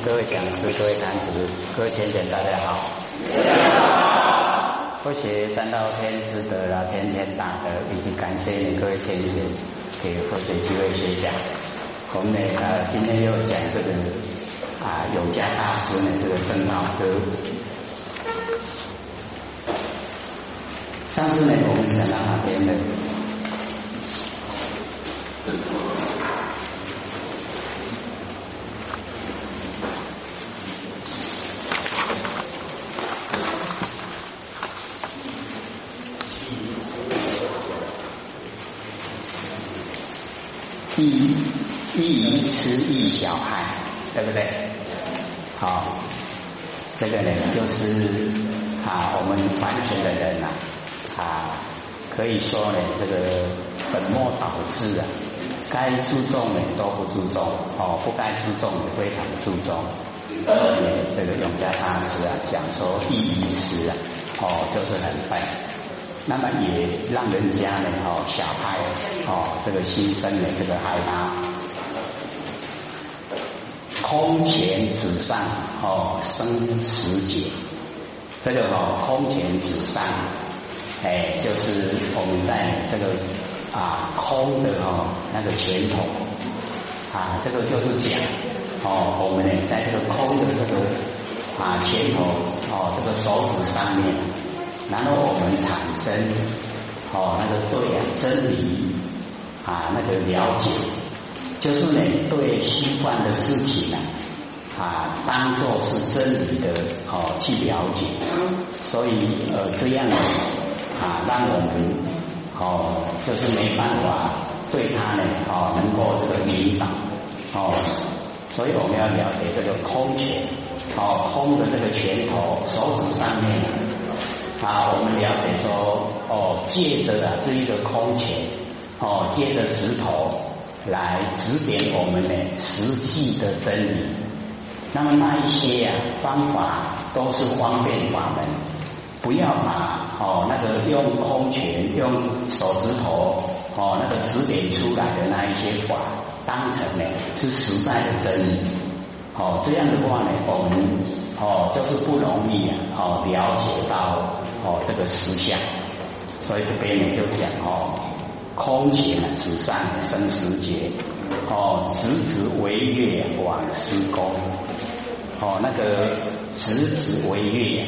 各位讲师、各位坛子、各位浅浅，大家好。多谢三道天师的啦，天天大德，以及感谢你各位浅浅给佛学机会学讲。我们呢，呃，今天又讲这个啊，永嘉大师呢，这个正道歌。上次呢，我们讲到哪边的？一一鱼吃一小孩，对不对？好，这个呢就是啊，我们凡尘的人呐，啊，可以说呢，这个本末倒置啊，该注重的都不注重，哦，不该注重的非常注重。这个永嘉大师啊，讲说一鱼吃啊，哦，就是很笨。那么也让人家呢哦小孩哦这个心生的这个害怕，空前纸上哦生死劫，这个哦空前纸上，哎就是我们在这个啊空的哦那个拳头啊这个就是讲哦我们呢在这个空的这个啊拳头哦这个手指上面。然后我们产生哦那个对啊真理啊那个了解，就是呢对虚幻的事情呢啊当做是真理的哦去了解，所以呃这样呢啊让我们哦就是没办法对他呢哦能够这个引导哦，所以我们要了解这个空拳哦空的这个拳头手指上面。啊，我们了解说，哦，借着啊这一个空前，哦，借着指头来指点我们的实际的真理。那么那一些呀方法都是方便法门，不要把哦那个用空拳、用手指头哦那个指点出来的那一些法当成呢是实在的真理。哦，这样的话呢，我们哦就是不容易啊，哦了解到。哦，这个实相，所以这边呢就讲哦，空前纸上生时节，哦，直直为月往施工，哦，那个直直为月，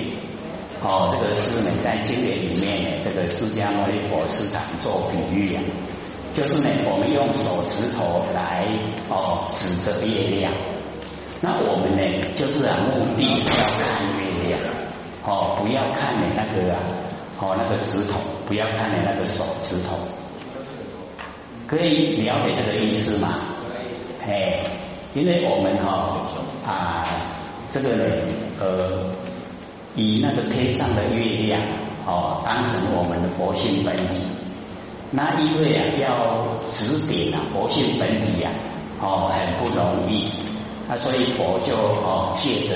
哦，这个是呢在经典里面呢，这个释迦牟尼佛时常做比喻啊，就是呢我们用手指头来哦指着月亮，那我们呢就是啊目的要看月亮。哦，不要看你那个啊，哦那个指头，不要看你那个手指头，可以了解这个意思吗？哎，因为我们哈啊这个呢呃以那个天上的月亮哦当成我们的佛性本体，那因为啊要指点啊佛性本体呀哦很不容易，那所以佛就哦借着。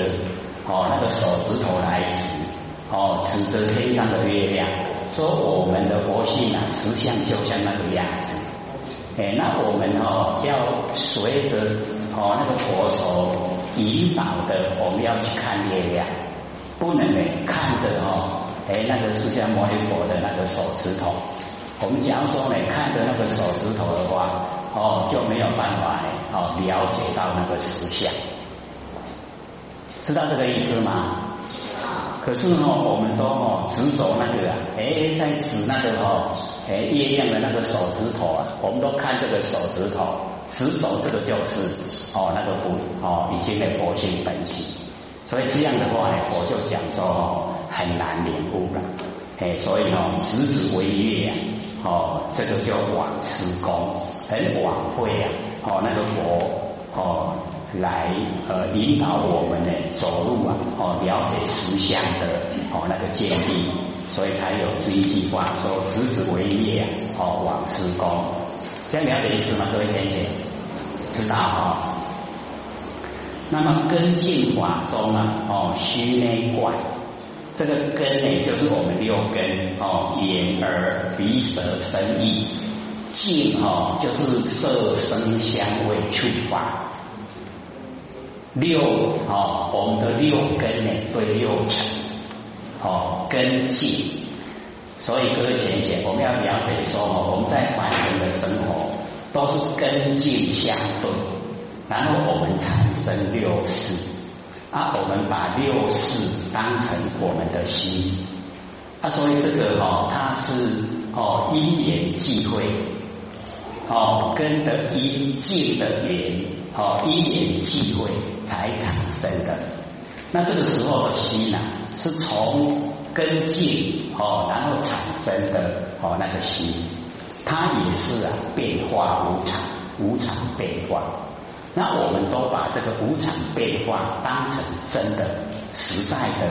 哦，那个手指头来指，哦，指着天上的月亮，说我们的佛性啊，实相就像那个样子。哎，那我们哦要随着哦那个佛手引导的，我们要去看月亮，不能呢看着哦，哎那个释迦牟尼佛的那个手指头。我们假如说呢看着那个手指头的话，哦就没有办法哦了解到那个实相。知道这个意思吗？可是呢，我们都哦执着那个啊，哎，在指那个哦，哎，月亮的那个手指头啊，我们都看这个手指头，执着这个就是哦那个不哦已经的佛性本体，所以这样的话呢，我就讲说哦很难领悟了，哎，所以哦直指为月啊，哦这个叫往施功，很晚会啊，哦那个佛哦。来呃引导我们呢走路啊哦了解实相的哦那个建立，所以才有这一句话说直子为业哦往施工，这样了解意思吗？各位先生知道哈？那么根进法中啊哦虚内观，这个根呢就是我们六根哦眼耳鼻舌身意，境哦就是色声香味触法。六哦，我们的六根呢对六尘哦根境，所以各位姐姐，我们要了解说，我们在凡人的生活都是根境相对，然后我们产生六识。啊，我们把六识当成我们的心，啊，所以这个哦，它是哦因缘际会，哦根的因境的缘，哦因缘际会才产生的。那这个时候的心呢，是从根境哦，然后产生的哦那个心，它也是啊变化无常，无常变化。那我们都把这个无常变化当成真的、实在的。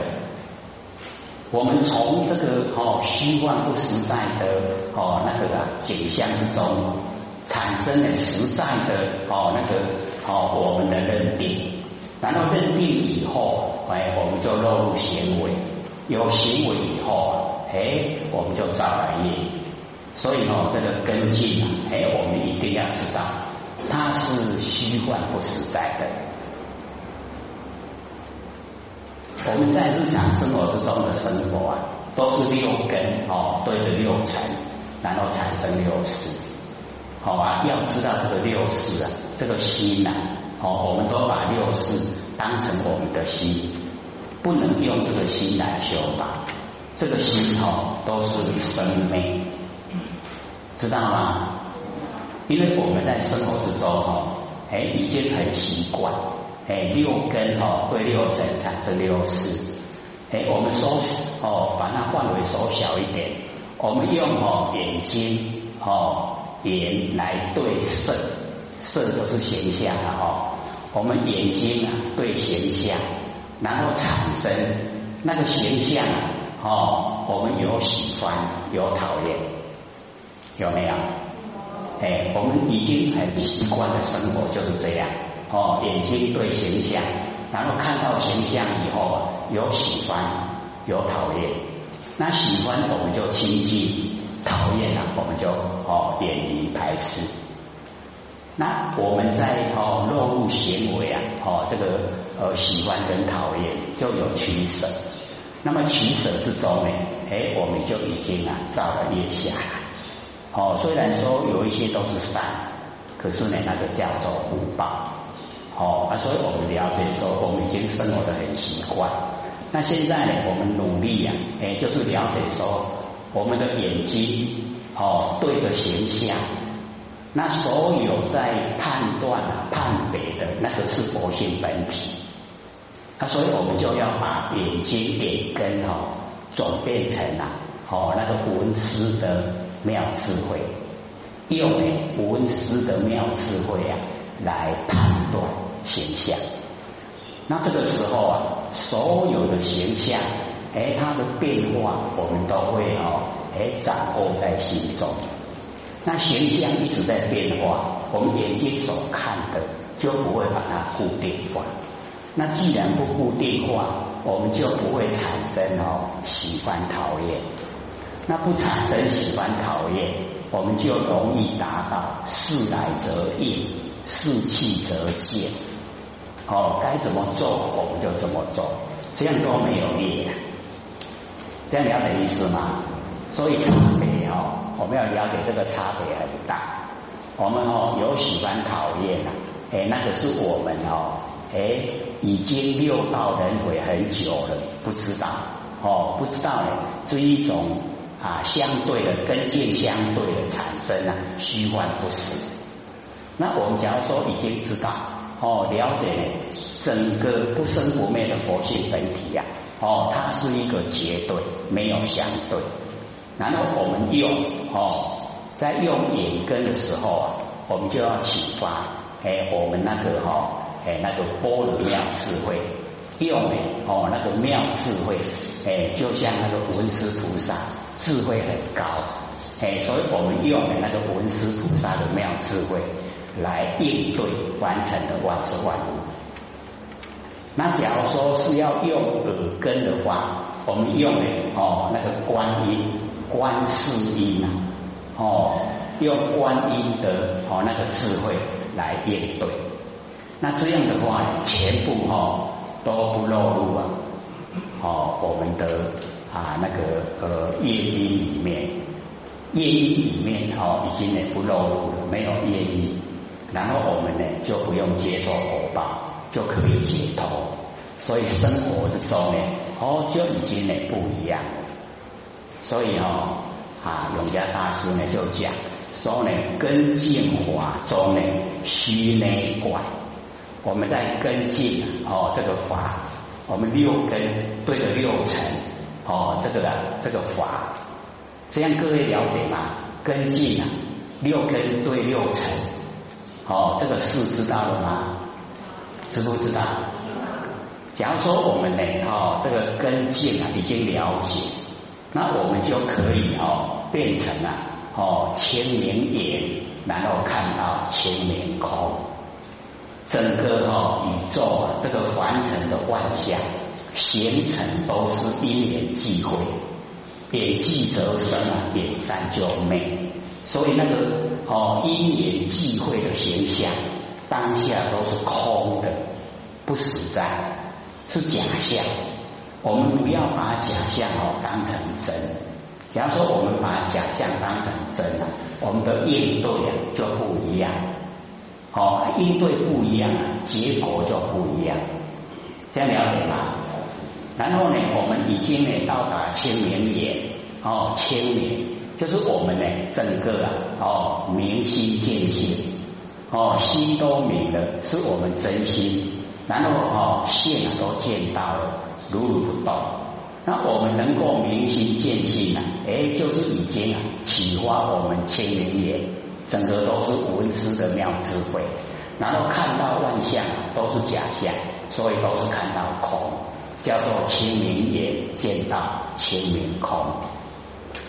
我们从这个哦虚幻不实在的哦那个景象之中，产生了实在的哦那个哦我们的认定。然后认定以后，哎，我们就落入行为。有行为以后，哎，我们就造来业。所以哦，这个根基啊，哎，我们一定要知道。它是虚幻不实在的。我们在日常生活之中的生活啊，都是六根哦对着六尘，然后产生六识。好啊，要知道这个六识啊，这个心呐，哦，我们都把六识当成我们的心，不能用这个心来修法。这个心哦，都是生命，知道吗？因为我们在生活之中哈，哎，已经很习惯，哎，六根哈对六尘产生六识，哎，我们缩哦，把它范围缩小一点，我们用哦眼睛哦眼来对色，色就是形象了哦，我们眼睛啊对形象，然后产生那个形象哦，我们有喜欢有讨厌，有没有？哎，我们已经很习惯的生活就是这样哦，眼睛对形象，然后看到形象以后有喜欢有讨厌，那喜欢我们就亲近，讨厌了我们就哦远离排斥。那我们在哦落入行为啊哦这个呃喜欢跟讨厌就有取舍，那么取舍之中呢，哎我们就已经啊造了业下来。哦，虽然说有一些都是善，可是呢，那个叫做福报。哦，啊，所以我们了解说，我们已经生活的很习惯。那现在呢，我们努力呀，哎，就是了解说，我们的眼睛哦对着形象，那所有在判断判别的那个是佛性本体。那，所以我们就要把眼睛眼根哦转变成啊，哦那个文思的。妙智慧，用文思的妙智慧啊，来判断形象。那这个时候啊，所有的形象，哎，它的变化，我们都会哦，哎，掌握在心中。那形象一直在变化，我们眼睛所看的就不会把它固定化。那既然不固定化，我们就不会产生哦喜欢讨厌。那不产生喜欢讨厌，我们就容易达到事来则应，事去则见。哦，该怎么做我们就怎么做，这样都没有业。这样了解意思吗？所以差别哦，我们要了解这个差别很大。我们哦有喜欢讨厌啊，哎，那个是我们哦，哎，已经六道轮回很久了，不知道哦，不知道呢，这一种。啊，相对的根境相对的产生啊，虚幻不实。那我们假如说已经知道哦，了解整个不生不灭的佛性本体呀，哦，它是一个绝对，没有相对。然后我们用哦，在用眼根的时候啊，我们就要启发哎，我们那个哈哎那个波罗妙智慧，用的哦那个妙智慧哎，就像那个文殊菩萨。智慧很高，哎，所以我们用的那个文殊菩萨的妙智慧来应对完成的万事万物。那假如说是要用耳根的话，我们用的哦那个观音观世音啊，哦用观音的哦那个智慧来应对。那这样的话，全部哈都不落入啊，哦，我们的啊那个呃业因里面，业因里面哈已经呢不落入了，没有业因，然后我们呢就不用接受果报，就可以解脱。所以生活之中呢，哦就已经呢不一样。所以哦啊永嘉大师呢就讲说呢根进法中呢虚内观。我们在跟进哦，这个法，我们六根对着六尘哦，这个的这个法，这样各位了解吗？跟进啊，六根对六尘，哦，这个事知道了吗？知不知道？假如说我们呢，哦，这个跟进啊已经了解，那我们就可以哦变成了哦千年眼，然后看到千年空。整个哈宇宙啊，这个凡尘的万象形成都是因缘际会，点际则生啊，点散就灭。所以那个哦因缘际会的形象，当下都是空的，不实在，是假象。我们不要把假象哦当成真。假如说我们把假象当成真了，我们的应对啊就不一样。哦，应对不一样，结果就不一样，这样了解吗？然后呢，我们已经呢到达千年眼，哦，千年就是我们呢整个啊，哦，明心见性，哦，心都明了，是我们真心，然后哦，线都见到了，如如不动。那我们能够明心见性啊，哎，就是已经啊启发我们千年眼。整个都是文思的妙智慧，然后看到万象都是假象，所以都是看到空，叫做清明眼见到清明空。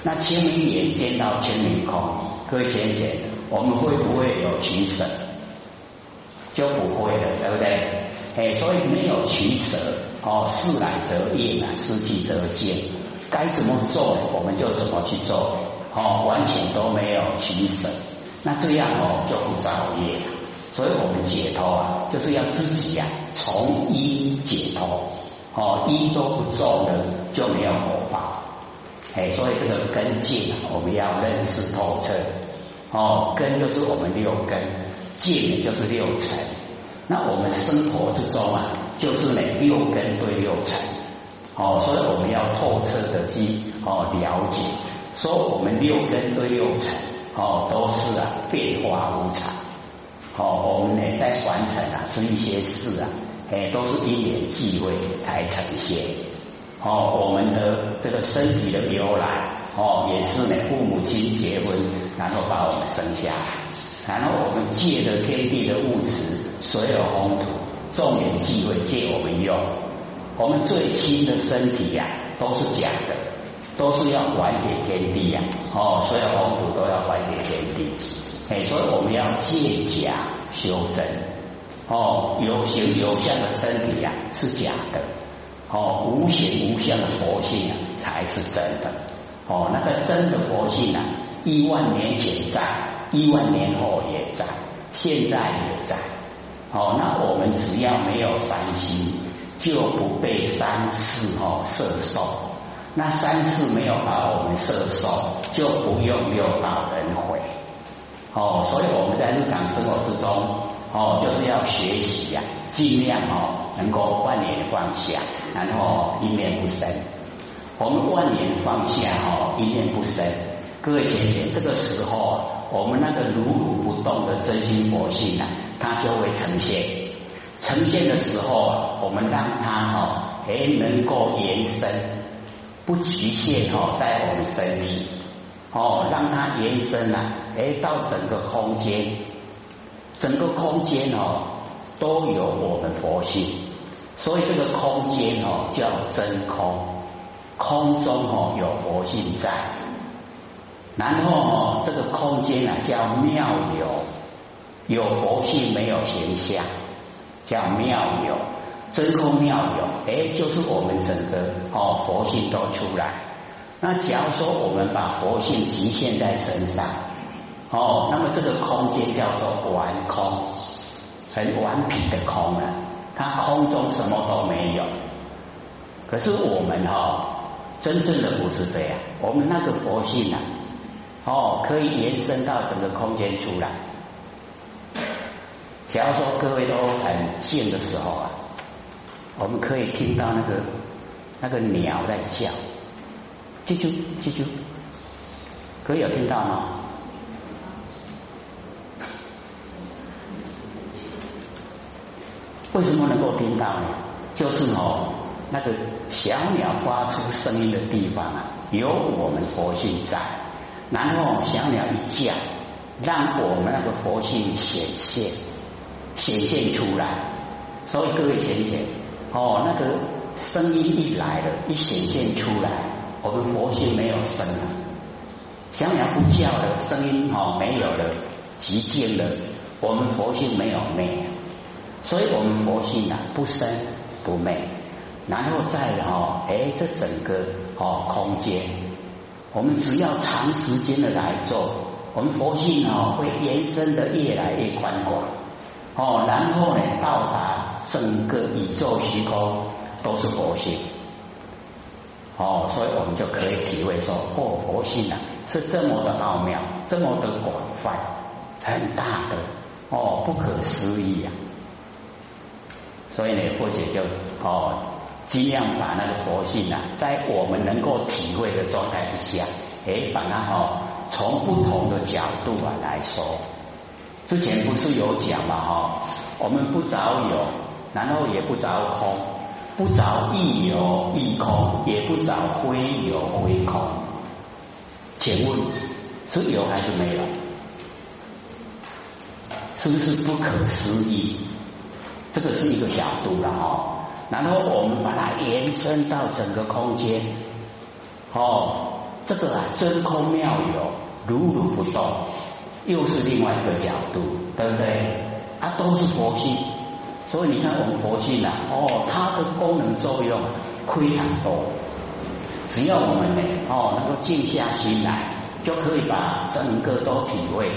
那清明眼见到清明空，各位姐姐，我们会不会有取舍？就不会了，对不对？哎，所以没有取舍哦，事来则应啊，事去则见，该怎么做我们就怎么去做，哦，完全都没有取舍。那这样哦就不造业了，所以我们解脱啊，就是要自己呀从一解脱哦，一都不做的就没有果报，哎，所以这个根茎我们要认识透彻哦，根就是我们六根，境就是六尘，那我们生活之中啊，就是呢六根对六尘哦，所以我们要透彻的去哦了解，说我们六根对六尘。哦，都是啊，变化无常。哦，我们呢在完成啊，这一些事啊，哎，都是因缘际会才呈现。哦，我们的这个身体的由来，哦，也是呢父母亲结婚，然后把我们生下来，然后我们借着天地的物质，所有红土，众缘际会借我们用。我们最亲的身体呀，都是假的。都是要还给天地呀，哦，所有红土都要还给天地，哎，所以我们要借假修真，哦，有形有相的身体呀是假的，哦，无形无相的佛性啊才是真的，哦，那个真的佛性啊，一万年前在，一万年后也在，现在也在，哦，那我们只要没有三心，就不被三世哦摄受。那三世没有把我们摄受，就不用六道轮回。哦，所以我们在日常生活之中，哦，就是要学习呀，尽量哦，能够万年放下，然后一念不生。我们万年放下哦，一念不生。各位姐姐，这个时候，我们那个如如不动的真心佛性啊，它就会呈现。呈现的时候，我们让它哦，哎，能够延伸。不局限哦，在我们身体哦，让它延伸啊，哎，到整个空间，整个空间哦，都有我们佛性，所以这个空间哦叫真空，空中哦有佛性在，然后哦这个空间啊叫妙有，有佛性没有形象，叫妙有。真空妙有，哎，就是我们整个哦佛性都出来。那假如说我们把佛性局限在身上，哦，那么这个空间叫做完空，很顽皮的空啊，它空中什么都没有。可是我们哈，真正的不是这样，我们那个佛性啊，哦，可以延伸到整个空间出来。假如说各位都很静的时候啊，我们可以听到那个那个鸟在叫，啾啾啾啾，可以有听到吗？为什么能够听到呢？就是哦，那个小鸟发出声音的地方啊，有我们佛性在，然后小鸟一叫，让我们那个佛性显现。显现出来，所以各位浅浅哦，那个声音一来了，一显现出来，我们佛性没有声了，小鸟不叫了，声音哦没有了，寂静了，我们佛性没有灭，所以我们佛性啊不生不灭，然后再哦，哎，这整个哦空间，我们只要长时间的来做，我们佛性哦会延伸的越来越宽广。哦，然后呢，到达整个宇宙虚空都是佛性，哦，所以我们就可以体会说，哦，佛性啊是这么的奥妙，这么的广泛，很大的，哦，不可思议啊！所以呢，或者就哦，尽量把那个佛性啊，在我们能够体会的状态之下，哎，把它哦，从不同的角度啊来说。之前不是有讲嘛哈，我们不着有，然后也不着空，不着亦有亦空，也不着非有非空。请问是有还是没有？是不是不可思议？这个是一个角度了哦。然后我们把它延伸到整个空间，哦，这个啊真空妙有，如如不动。又是另外一个角度，对不对？啊，都是佛性，所以你看我们佛性啊，哦，它的功能作用非常多。只要我们呢，哦，能够静下心来，就可以把整个都体会。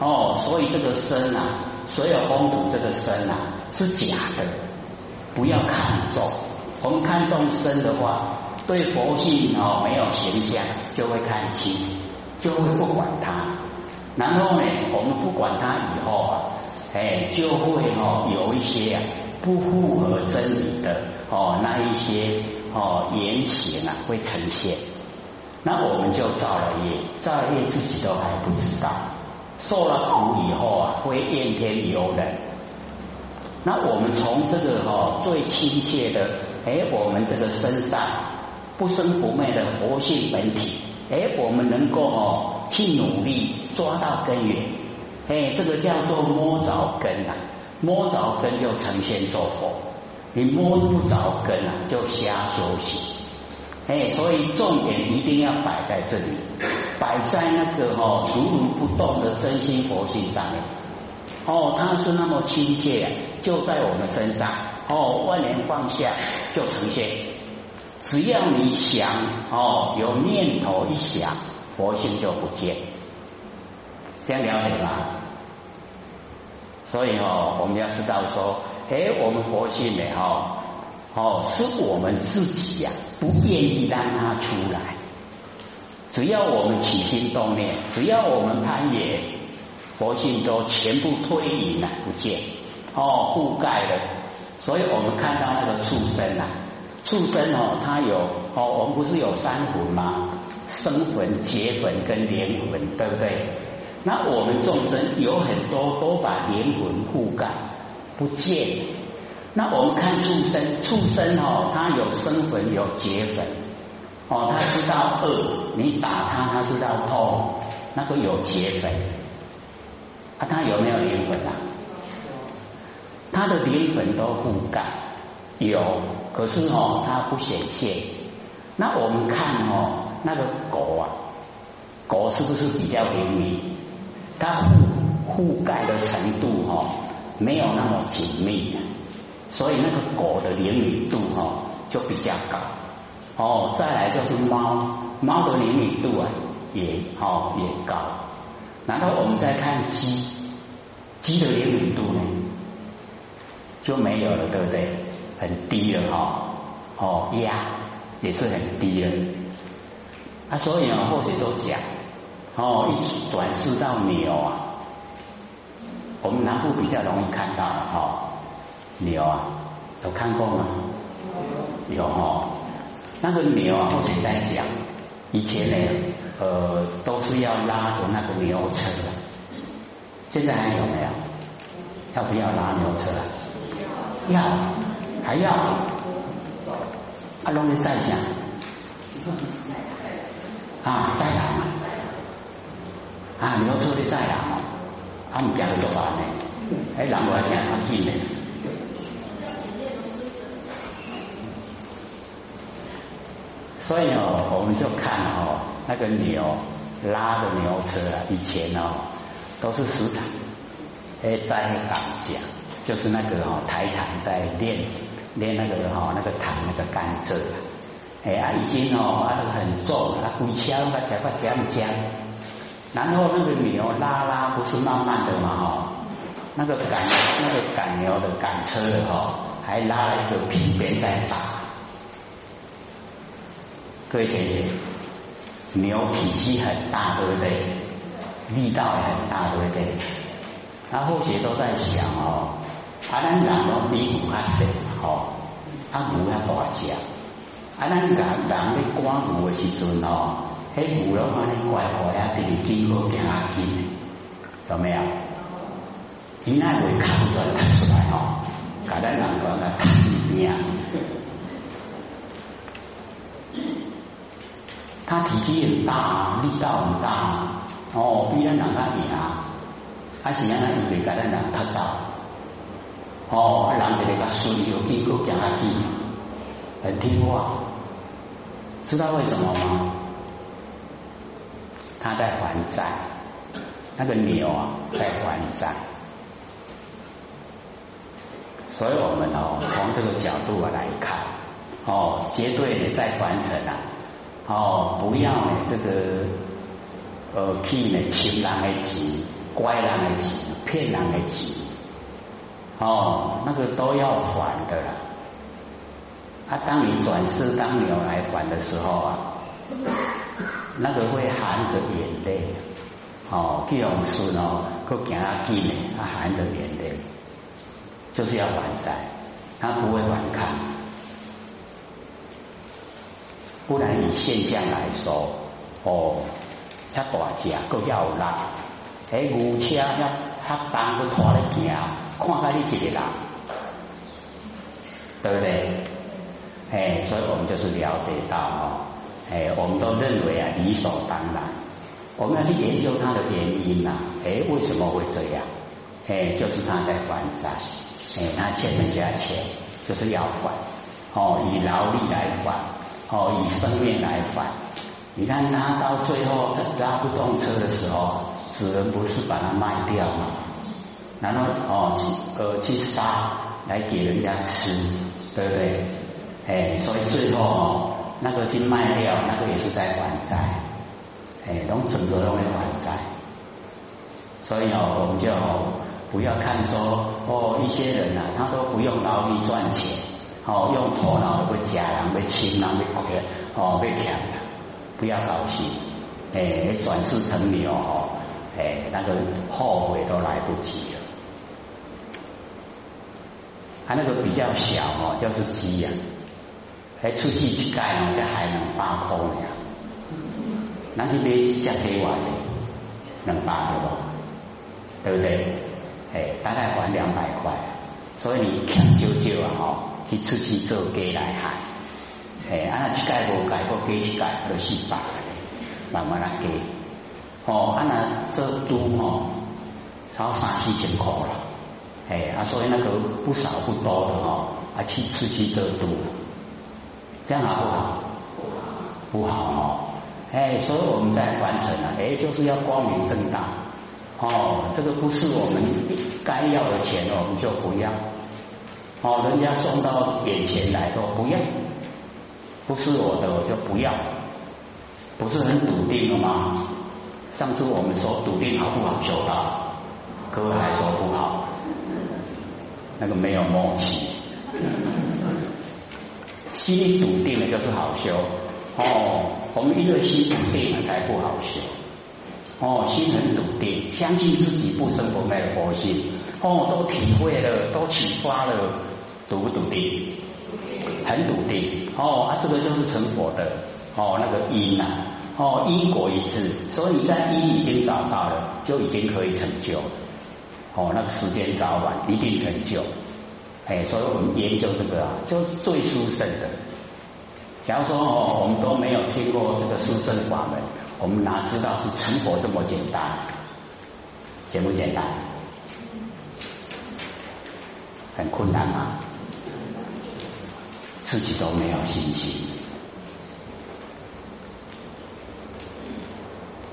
哦，所以这个身啊，所有风土这个身啊是假的，不要看重。我们看重身的话，对佛性哦没有形象，就会看轻，就会不管它。然后呢，我们不管它以后啊，哎，就会哦有一些不符合真理的哦那一些哦言行啊会呈现，那我们就造了业，造了业自己都还不知道，受了苦以后啊会怨天尤人。那我们从这个哈最亲切的哎，我们这个身上不生不灭的活性本体，哎，我们能够哦。去努力抓到根源，哎，这个叫做摸着根啊，摸着根就呈现做佛，你摸不着根啊，就瞎休息，哎，所以重点一定要摆在这里，摆在那个哦如如不动的真心佛性上面，哦，它是那么亲切，就在我们身上，哦，万年放下就呈现，只要你想哦，有念头一想。佛性就不见，这样了解吗？所以哦，我们要知道说，哎，我们佛性呢，哦，哦，是我们自己呀，不愿意让它出来。只要我们起心动念，只要我们攀岩，佛性都全部推移了，不见，哦，覆盖了。所以我们看到那个畜生啊，畜生哦，它有哦，我们不是有三魂吗？生魂、结魂跟灵魂，对不对？那我们众生有很多都把灵魂覆盖不见。那我们看畜生，畜生哦，它有生魂，有结魂，哦，他知道饿，你打他，他知道痛，那个有劫匪。啊，他有没有灵魂啊？他的灵魂都覆盖有，可是哦，他不显现。那我们看哦。那个狗啊，狗是不是比较灵敏？它覆覆盖的程度哈，没有那么紧密，所以那个狗的灵敏度哈就比较高。哦，再来就是猫，猫的灵敏度啊也哦也高。然后我们再看鸡，鸡的灵敏度呢就没有了，对不对？很低了哈，哦，鸭也是很低了。啊，所以呢，或许都讲，哦，一转世到牛啊，我们南部比较容易看到哈，牛啊，有看过吗？有哈，那个牛啊，或许在讲，以前呢，呃，都是要拉着那个牛车的，现在还有没有？要不要拉牛车啊？要，还要，啊，容易再想，啊，再来，啊，牛车的再来，啊，唔惊你做饭呢，哎，人我惊他气呢。所以哦，我们就看哦，那个牛拉的牛车啊，以前哦都是石场，哎，在港讲，就是那个哦台糖在炼炼那个哈那个糖那个甘蔗，哎啊已经哦啊那个很重，啊规车那个把浆浆，然后那个牛拉拉不是慢慢的嘛哈，那个赶那个赶牛的赶车的哈，还拉了一个皮鞭在打。各位姐姐，牛脾气很大，对不对？力道也很大，对不对？他后学都在想哦，啊，咱人哦比牛较细，哦，啊牛较大只，啊，咱人人咧赶牛的时阵哦，迄牛拢安尼乖乖啊，比你经过行啊紧，有没有？伊那会看出来，看出来哦，甲咱人讲个看一边。他体积很大，力道很大，哦，比咱人较硬，还是安尼伊袂甲咱人较早，哦，人一个较顺，有经过行下去，很听话，知道为什么吗？他在还债，那个牛啊在还债，所以我们哦从这个角度来看，哦，绝对的在传承啊。哦，不要呢，这个呃，去呢，亲人的钱、乖人的钱、骗人的钱，哦，那个都要还的啦。啊，当你转世当牛来还的时候啊，那个会含着眼泪，哦，去用孙哦，去行下去呢，他含着眼泪，就是要还债，他不会反抗。不然以现象来说，哦，遐大只，够要力，迄牛车遐遐重，去拖咧行，看下你一个人，对不对？哎，所以我们就是了解到哦，哎，我们都认为啊理所当然，我们要去研究它的原因呐，哎，为什么会这样？哎，就是他在还债，哎，他欠人家钱，就是要还，哦，以劳力来还。哦，以生命来换。你看他到最后拉不动车的时候，主人不是把它卖掉吗？然后哦，呃，去杀来给人家吃，对不对？哎，所以最后哦，那个去卖掉，那个也是在还债，哎，从整个都在还债。所以哦，我们就不要看说哦，一些人呐，他都不用劳力赚钱。哦，用头脑去假人，去亲人，去亏，哦，去抢的，不要高兴，哎，转世成牛，哦，哎，那个后悔都来不及了。他那个比较小哦，就是鸡呀，还出去去盖哦，这还能八块呢，那去买一只给我，能八对不？对不对？哎，大概还两百块，所以你抢救救啊，哦。去出去做鸡来害，哎，啊那一盖无盖过鸡一盖就四百，慢慢来给，哦，啊那做都哦，超三四千块了，哎，啊所以那个不少不多的哈，啊去出去做都，这样好不好？不好。哦，哎，所以我们在传承啊，哎，就是要光明正大，哦，这个不是我们该要的钱，我们就不要。哦，人家送到眼前来说不要，不是我的我就不要，不是很笃定了吗？上次我们说笃定好不好？修道，各位还说不好，那个没有默契。心里笃定了就是好修哦，我们一个心笃定了才不好修哦，心很笃定，相信自己不生不灭的佛性哦，都体会了，都启发了，笃不笃定？很笃定哦，啊，这个就是成佛的哦，那个因呐哦，因果一致，所以你在因已经找到了，就已经可以成就哦，那个时间早晚一定成就。哎，所以我们研究这个啊，就是最殊胜的。假如说哦，我们都没有听过这个殊胜法门，我们哪知道是成佛这么简单？简不简单？很困难吗？自己都没有信心。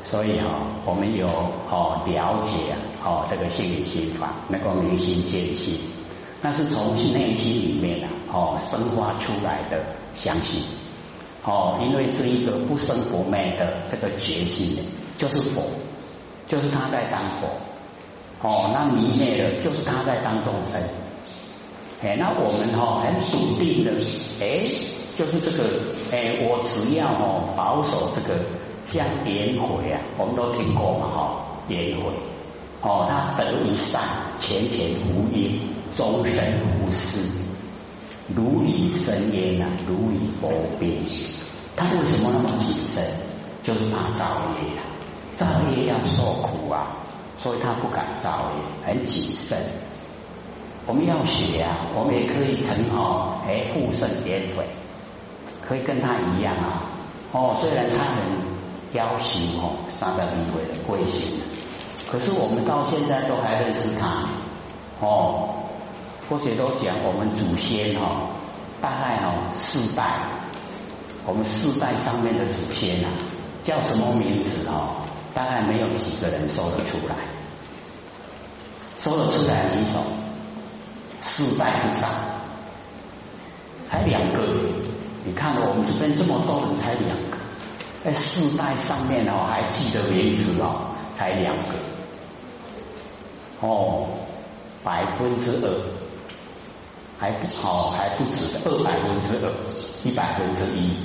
所以哈，我们有哦了解哦这个心理心法，能够明心见性。那是从内心里面啊，哦，生发出来的相信，哦，因为这一个不生不灭的这个决心呢，就是佛，就是他在当佛，哦，那迷灭的，就是他在当众生，哎，那我们哈很笃定的，哎，就是这个，哎，我只要哦保守这个像颜回啊，我们都听过嘛，哈，颜回，哦，他得一善，前前无因。终身无私，如履深渊啊，如履薄冰。他为什么那么谨慎？就是怕造业啊，造业要受苦啊，所以他不敢造业，很谨慎。我们要学啊，我们也可以成哦，哎，复圣颠回，可以跟他一样啊。哦，虽然他很要求哦，三百一位的贵姓，可是我们到现在都还认识他哦。或者都讲我们祖先哈，大概哈四代，我们四代上面的祖先啊，叫什么名字哈？大概没有几个人说得出来，说得出来几种？四代不少，才两个。你看我们这边这么多人，才两个。在，四代上面哦，还记得名字哦，才两个。哦，百分之二。还不好，还不止二百分之二，一百分之一，